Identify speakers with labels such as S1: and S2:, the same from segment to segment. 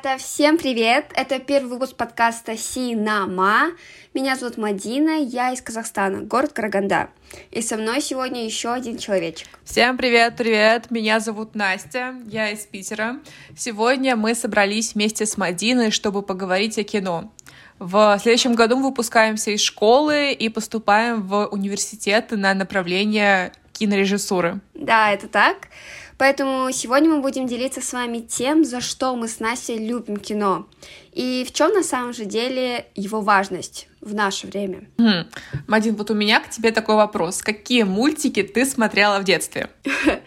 S1: Ребята, всем привет! Это первый выпуск подкаста Синама. Меня зовут Мадина, я из Казахстана, город Караганда. И со мной сегодня еще один человечек.
S2: Всем привет, привет! Меня зовут Настя, я из Питера. Сегодня мы собрались вместе с Мадиной, чтобы поговорить о кино. В следующем году мы выпускаемся из школы и поступаем в университет на направление кинорежиссуры.
S1: Да, это так. Поэтому сегодня мы будем делиться с вами тем, за что мы с Настей любим кино. И в чем на самом же деле его важность в наше время.
S2: Хм. Мадин, вот у меня к тебе такой вопрос. Какие мультики ты смотрела в детстве?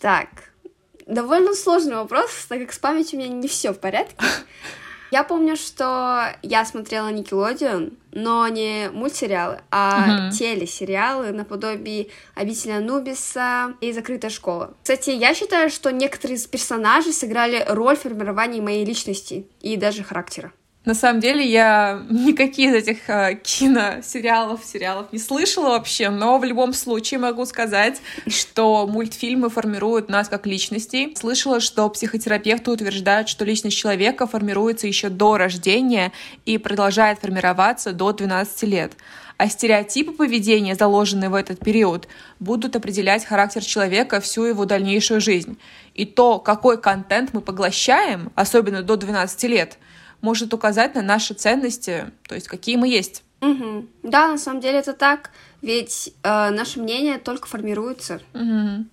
S1: Так, довольно сложный вопрос, так как с памятью у меня не все в порядке. Я помню, что я смотрела Никелодион, но не мультсериалы, а угу. телесериалы наподобие «Обитель Анубиса» и «Закрытая школа». Кстати, я считаю, что некоторые из персонажей сыграли роль в формировании моей личности и даже характера.
S2: На самом деле я никакие из этих э, киносериалов, сериалов не слышала вообще, но в любом случае могу сказать, что мультфильмы формируют нас как личностей. Слышала, что психотерапевты утверждают, что личность человека формируется еще до рождения и продолжает формироваться до 12 лет. А стереотипы поведения, заложенные в этот период, будут определять характер человека всю его дальнейшую жизнь. И то, какой контент мы поглощаем, особенно до 12 лет — может указать на наши ценности, то есть какие мы есть.
S1: Угу. Да, на самом деле это так, ведь э, наше мнение только формируется.
S2: Угу.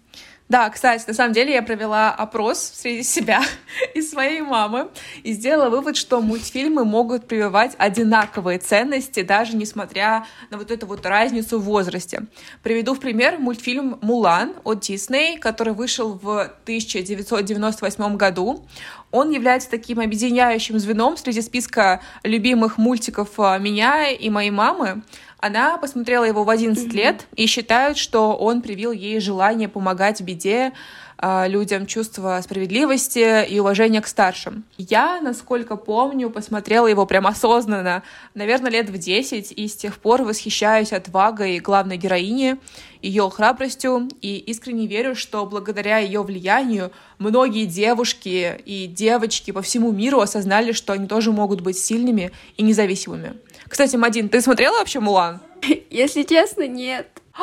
S2: Да, кстати, на самом деле я провела опрос среди себя и своей мамы и сделала вывод, что мультфильмы могут прививать одинаковые ценности, даже несмотря на вот эту вот разницу в возрасте. Приведу в пример мультфильм «Мулан» от Дисней, который вышел в 1998 году. Он является таким объединяющим звеном среди списка любимых мультиков а, меня и моей мамы. Она посмотрела его в 11 mm-hmm. лет и считает, что он привил ей желание помогать в беде, а, людям чувство справедливости и уважения к старшим. Я, насколько помню, посмотрела его прям осознанно, наверное, лет в 10, и с тех пор восхищаюсь отвагой главной героини, ее храбростью, и искренне верю, что благодаря ее влиянию многие девушки и девочки по всему миру осознали, что они тоже могут быть сильными и независимыми. Кстати, Мадин, ты смотрела вообще «Мулан»?
S1: Если честно, нет.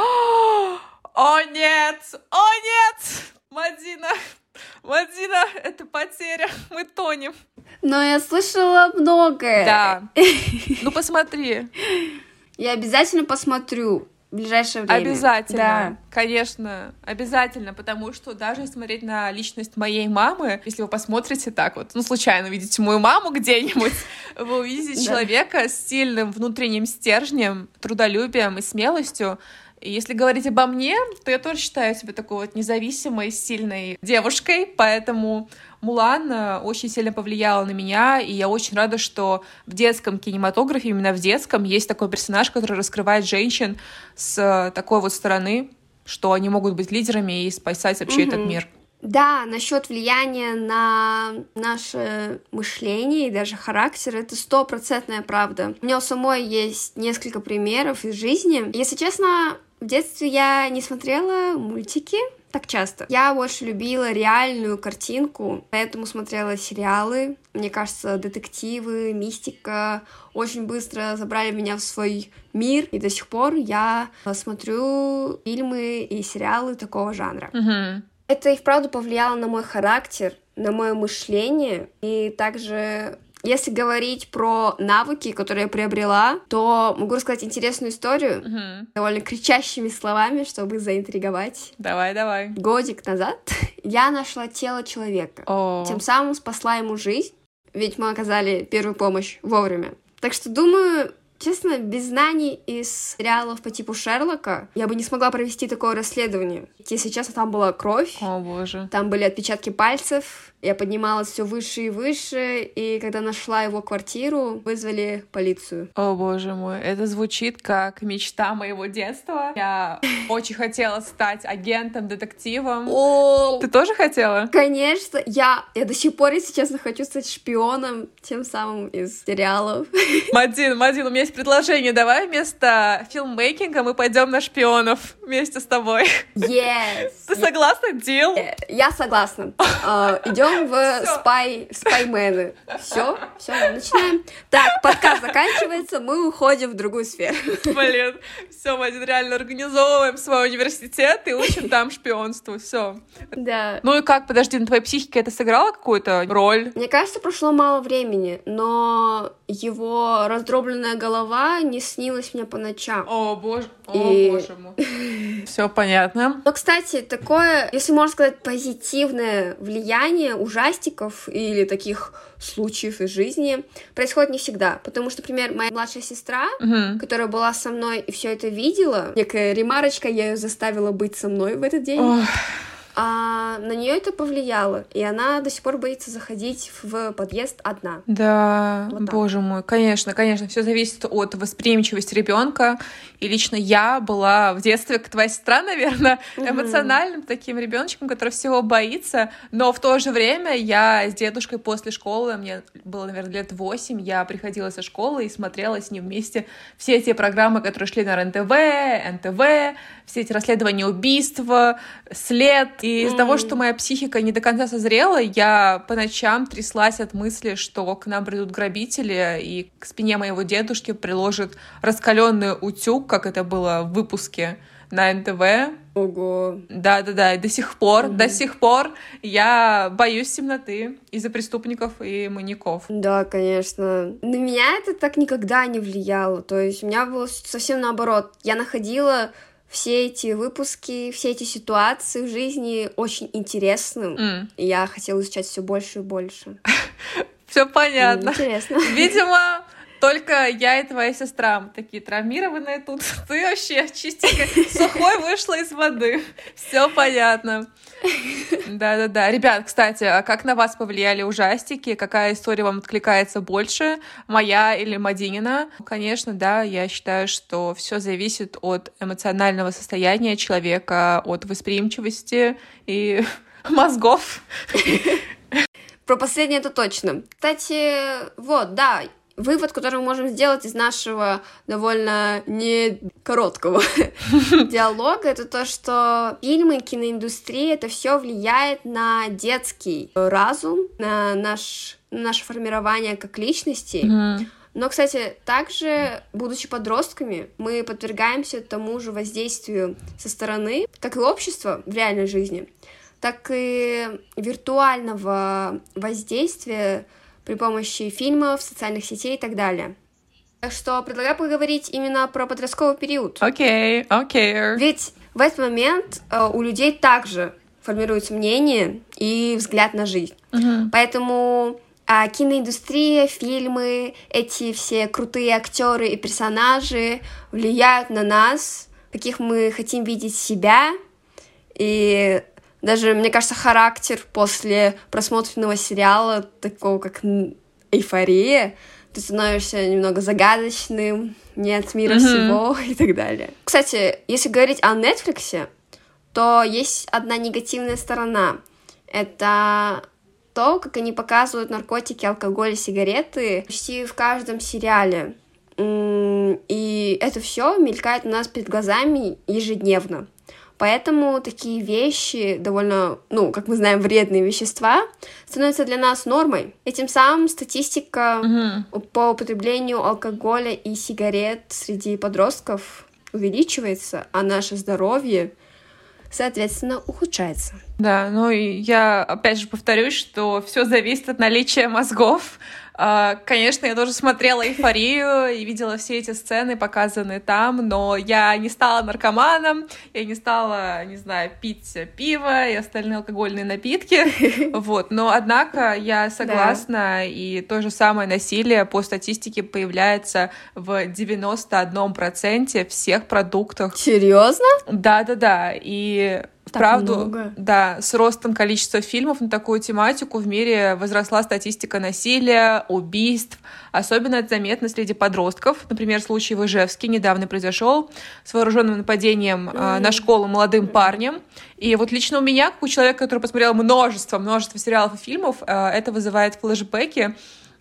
S2: О нет! О нет! Мадина, Мадина, это потеря, мы тонем.
S1: Но я слышала многое.
S2: Да. Ну посмотри.
S1: Я обязательно посмотрю в ближайшее время.
S2: Обязательно, да. конечно, обязательно, потому что даже смотреть на личность моей мамы, если вы посмотрите так вот, ну, случайно увидите мою маму где-нибудь, вы увидите человека с сильным внутренним стержнем, трудолюбием и смелостью, если говорить обо мне, то я тоже считаю себя такой вот независимой, сильной девушкой, поэтому Мулан э, очень сильно повлияла на меня, и я очень рада, что в детском кинематографе, именно в детском, есть такой персонаж, который раскрывает женщин с э, такой вот стороны, что они могут быть лидерами и спасать вообще mm-hmm. этот мир.
S1: Да, насчет влияния на наше мышление и даже характер, это стопроцентная правда. У меня у самой есть несколько примеров из жизни. Если честно, в детстве я не смотрела мультики так часто. Я больше любила реальную картинку, поэтому смотрела сериалы. Мне кажется, детективы, мистика очень быстро забрали меня в свой мир, и до сих пор я смотрю фильмы и сериалы такого жанра.
S2: Mm-hmm.
S1: Это и вправду повлияло на мой характер, на мое мышление, и также если говорить про навыки, которые я приобрела, то могу рассказать интересную историю
S2: угу.
S1: довольно кричащими словами, чтобы заинтриговать.
S2: Давай, давай.
S1: Годик назад я нашла тело человека.
S2: О.
S1: Тем самым спасла ему жизнь, ведь мы оказали первую помощь вовремя. Так что думаю, Честно, без знаний из сериалов по типу Шерлока я бы не смогла провести такое расследование. Если честно, там была кровь.
S2: О, боже.
S1: Там были отпечатки пальцев, я поднималась все выше и выше, и когда нашла его квартиру, вызвали полицию.
S2: О боже мой, это звучит как мечта моего детства. Я очень хотела стать агентом, детективом.
S1: О,
S2: Ты тоже хотела?
S1: Конечно, я, я до сих пор, если честно, хочу стать шпионом, тем самым из сериалов.
S2: Мадин, Мадин, у меня есть предложение. Давай вместо филммейкинга мы пойдем на шпионов вместе с тобой.
S1: Yes.
S2: Ты согласна? Дел?
S1: Э, Я согласна. Э, Идем в спай, спаймены. Все, все, начинаем. Так, подкаст заканчивается, мы уходим в другую сферу.
S2: Блин, все, мы один реально организовываем свой университет и учим там шпионству, все.
S1: Да.
S2: Ну и как, подожди, на твоей психике это сыграло какую-то роль?
S1: Мне кажется, прошло мало времени, но его раздробленная голова не снилась мне по ночам.
S2: О, боже, о,
S1: И-
S2: боже мой. Все понятно.
S1: Но, кстати, такое, если можно сказать, позитивное влияние ужастиков или таких случаев из жизни происходит не всегда. Потому что, например, моя младшая сестра,
S2: Мгм.
S1: которая была со мной и все это видела, некая ремарочка, я ее заставила быть со мной в этот день,
S2: Ох,
S1: а на нее это повлияло, и она до сих пор боится заходить в подъезд одна.
S2: Да,
S1: Вот так.
S2: боже мой, конечно, конечно, все зависит от восприимчивости ребенка. И лично я была в детстве, как твоя сестра, наверное,
S1: Мгм.
S2: эмоциональным таким ребеночком, который всего боится. Но в то же время я с дедушкой после школы, мне было, наверное, лет восемь, я приходила со школы и смотрела с ним вместе все эти программы, которые шли на РНТВ, НТВ, все эти расследования убийства, след. И из-за того, что моя психика не до конца созрела, я по ночам тряслась от мысли, что к нам придут грабители, и к спине моего дедушки приложат раскаленный утюг, как это было в выпуске на НТВ.
S1: Ого.
S2: Да-да-да, и до сих пор,
S1: Мгм.
S2: до сих пор я боюсь темноты из-за преступников и маньяков.
S1: Да, конечно. На меня это так никогда не влияло. То есть у меня было совсем наоборот. Я находила все эти выпуски, все эти ситуации в жизни очень интересным. И я хотела изучать все больше и больше.
S2: Все понятно.
S1: Интересно.
S2: Видимо, только я и твоя сестра мы такие травмированные тут. Ты вообще чистенько сухой вышла из воды. Все понятно. Да-да-да. Ребят, кстати, а как на вас повлияли ужастики? Какая история вам откликается больше? Моя или Мадинина? Конечно, да, я считаю, что все зависит от эмоционального состояния человека, от восприимчивости и мозгов.
S1: Про последнее это точно. Кстати, вот, да, вывод, который мы можем сделать из нашего довольно не короткого диалога, это то, что фильмы, киноиндустрия, это все влияет на детский разум, на наш, на наше формирование как личности. Но, кстати, также, будучи подростками, мы подвергаемся тому же воздействию со стороны, как и общества в реальной жизни, так и виртуального воздействия при помощи фильмов, социальных сетей и так далее. Так что предлагаю поговорить именно про подростковый период.
S2: Окей, окей.
S1: Ведь в этот момент э, у людей также формируется мнение и взгляд на жизнь.
S2: Мгм.
S1: Поэтому а, киноиндустрия, фильмы, эти все крутые актеры и персонажи влияют на нас, каких мы хотим видеть себя. И даже, мне кажется, характер после просмотренного сериала, такого как «Эйфория», ты становишься немного загадочным, не от мира
S2: Мгм.
S1: всего и так далее. Кстати, если говорить о Netflix, то есть одна негативная сторона. Это то, как они показывают наркотики, алкоголь и сигареты почти в каждом сериале. И это все мелькает у нас перед глазами ежедневно. Поэтому такие вещи, довольно, ну, как мы знаем, вредные вещества, становятся для нас нормой. Этим самым статистика
S2: Мгм.
S1: по употреблению алкоголя и сигарет среди подростков увеличивается, а наше здоровье, соответственно, ухудшается.
S2: Да, ну и я опять же повторюсь, что все зависит от наличия мозгов. А, Конечно, я тоже смотрела эйфорию и видела все эти сцены, показанные там, но я не стала наркоманом, я не стала, не знаю, пить пиво и остальные алкогольные напитки. Вот. Но однако я согласна, и то же самое насилие по статистике появляется в 91% всех продуктов
S1: Серьезно?
S2: да-да-да, и вправду,
S1: много.
S2: да, с ростом количества фильмов на такую тематику в мире возросла статистика насилия, убийств. Особенно это заметно среди подростков. Например, случай в Ижевске недавно произошел с вооруженным нападением а, на школу молодым парнем. И вот лично у меня, как у человека, который посмотрел множество, множество сериалов и фильмов, а, это вызывает флешбеки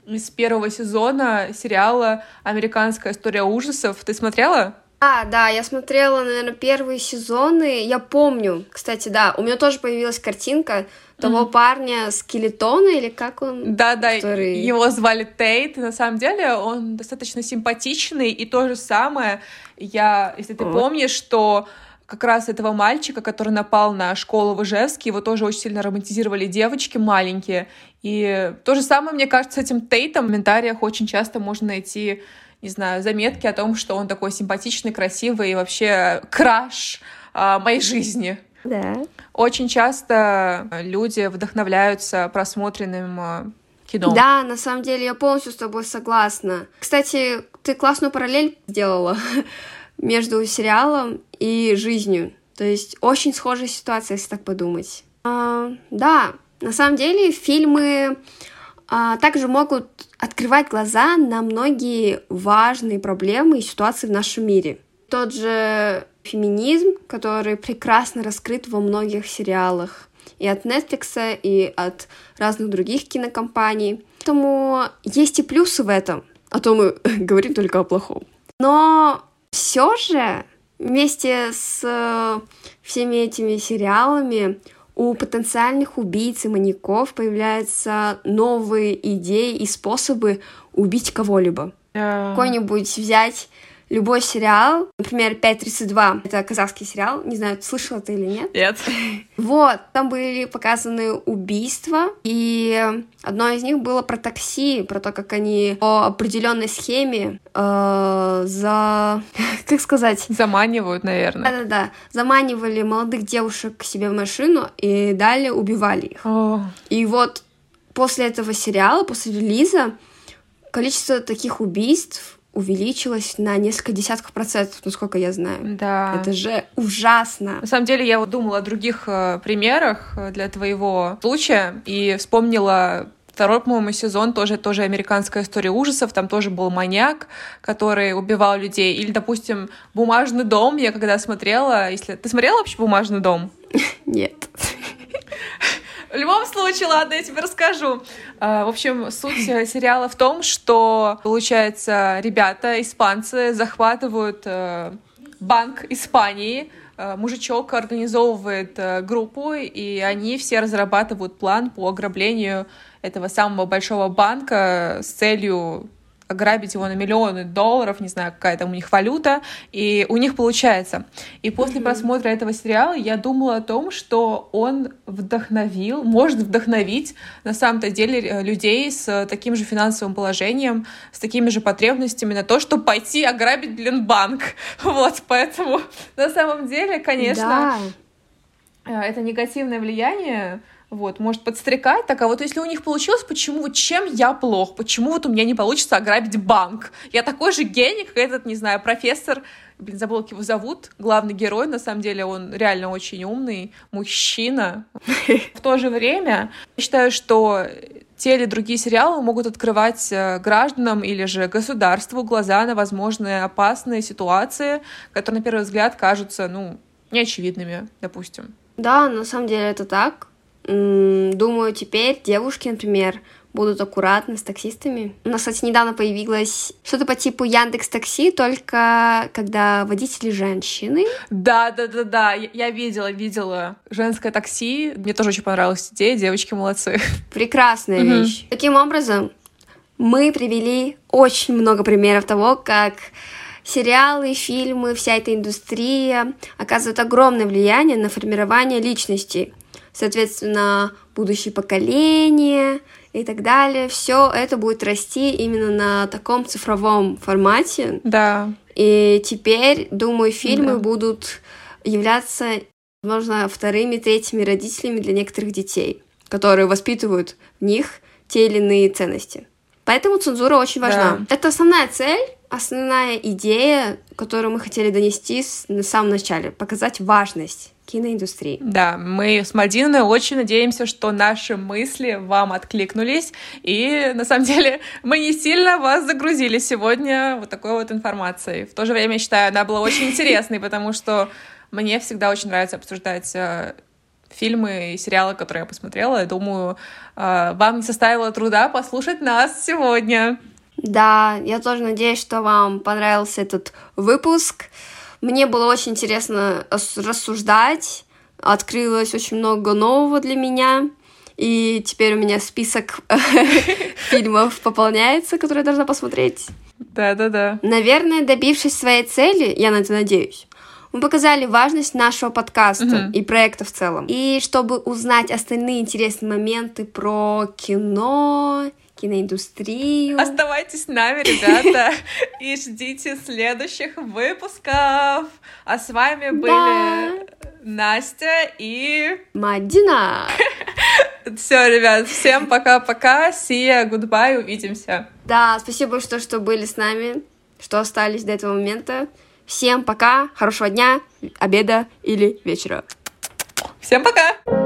S2: из первого сезона сериала «Американская история ужасов». Ты смотрела?
S1: А, да, я смотрела, наверное, первые сезоны. Я помню, кстати, да, у меня тоже появилась картинка того mm-hmm. парня скелетона или как он?
S2: Да, да, который... его звали Тейт. На самом деле он достаточно симпатичный и то же самое. Я, если ты oh. помнишь, что как раз этого мальчика, который напал на школу в Ижевске, его тоже очень сильно романтизировали девочки маленькие. И то же самое, мне кажется, с этим Тейтом в комментариях очень часто можно найти, не знаю, заметки о том, что он такой симпатичный, красивый и вообще краш а, моей жизни.
S1: Да.
S2: Очень часто люди вдохновляются просмотренным а, кино.
S1: Да, на самом деле я полностью с тобой согласна. Кстати, ты классную параллель сделала между сериалом и жизнью. То есть очень схожая ситуация, если так подумать. А, да, на самом деле фильмы а, также могут открывать глаза на многие важные проблемы и ситуации в нашем мире. Тот же феминизм, который прекрасно раскрыт во многих сериалах и от Netflix, и от разных других кинокомпаний. Поэтому есть и плюсы в этом, а то мы говорим только о плохом. Но все же вместе с э, всеми этими сериалами у потенциальных убийц и маньяков появляются новые идеи и способы убить кого-либо. Yeah. Какой-нибудь взять любой сериал, например, 5.32, это казахский сериал, не знаю, слышала ты или нет?
S2: Нет.
S1: Вот, там были показаны убийства, и одно из них было про такси, про то, как они по определенной схеме э, за... как сказать?
S2: Заманивают, наверное.
S1: Да-да-да, заманивали молодых девушек к себе в машину и далее убивали их.
S2: Oh.
S1: И вот после этого сериала, после релиза, количество таких убийств увеличилась на несколько десятков процентов, насколько я знаю.
S2: Да.
S1: Это же ужасно.
S2: На самом деле, я вот думала о других э, примерах э, для твоего случая и вспомнила Второй, по-моему, сезон тоже, тоже американская история ужасов. Там тоже был маньяк, который убивал людей. Или, допустим, «Бумажный дом». Я когда смотрела... Если... Ты смотрела вообще «Бумажный дом»?
S1: Нет.
S2: В любом случае, ладно, я тебе расскажу. А, в общем, суть сериала в том, что, получается, ребята, испанцы, захватывают э, банк Испании, э, мужичок организовывает э, группу, и они все разрабатывают план по ограблению этого самого большого банка с целью ограбить его на миллионы долларов, не знаю, какая там у них валюта, и у них получается. И после mm-hmm. просмотра этого сериала я думала о том, что он вдохновил, может вдохновить на самом-то деле э, людей с таким же финансовым положением, с такими же потребностями на то, чтобы пойти ограбить, блин, банк. Вот, поэтому на самом деле, конечно, да. Э, это негативное влияние вот, может подстрекать, так, а вот если у них получилось, почему, вот чем я плох, почему вот у меня не получится ограбить банк? Я такой же гений, как этот, не знаю, профессор, блин, забыл, как его зовут, главный герой, на самом деле он реально очень умный мужчина. В то же время я считаю, что те или другие сериалы могут открывать э, гражданам или же государству глаза на возможные опасные ситуации, которые на первый взгляд кажутся, ну, неочевидными, допустим.
S1: Да, на самом деле это так. Думаю, теперь девушки, например, будут аккуратны с таксистами. У нас, кстати, недавно появилось что-то по типу Яндекс Такси, только когда водители женщины.
S2: Да, да, да, да. Я видела, видела женское такси. Мне тоже очень понравилась идея. Девочки молодцы.
S1: Прекрасная вещь. Таким образом, мы привели очень много примеров того, как сериалы, фильмы, вся эта индустрия оказывают огромное влияние на формирование личности соответственно, будущее поколение и так далее. Все это будет расти именно на таком цифровом формате.
S2: Да.
S1: И теперь, думаю, фильмы да. будут являться, возможно, вторыми, третьими родителями для некоторых детей, которые воспитывают в них те или иные ценности. Поэтому цензура очень важна. Да. Это основная цель, основная идея, которую мы хотели донести на самом начале, показать важность киноиндустрии.
S2: Да, мы с Мадиной очень надеемся, что наши мысли вам откликнулись, и на самом деле мы не сильно вас загрузили сегодня вот такой вот информацией. В то же время, я считаю, она была очень интересной, потому что мне всегда очень нравится обсуждать э, фильмы и сериалы, которые я посмотрела. Я думаю, э, вам не составило труда послушать нас сегодня.
S1: Да, я тоже надеюсь, что вам понравился этот выпуск. Мне было очень интересно рассуждать, открылось очень много нового для меня. И теперь у меня список фильмов пополняется, которые я должна посмотреть.
S2: Да-да-да.
S1: Наверное, добившись своей цели, я на это надеюсь, мы показали важность нашего подкаста uh-huh. и проекта в целом. И чтобы узнать остальные интересные моменты про кино, киноиндустрию.
S2: Оставайтесь с нами, ребята, и ждите следующих выпусков. А с вами были Настя и...
S1: Мадина.
S2: Все, ребят, всем пока-пока, see ya, goodbye, увидимся.
S1: Да, спасибо большое, что были с нами, что остались до этого момента. Всем пока, хорошего дня, обеда или вечера.
S2: Всем пока!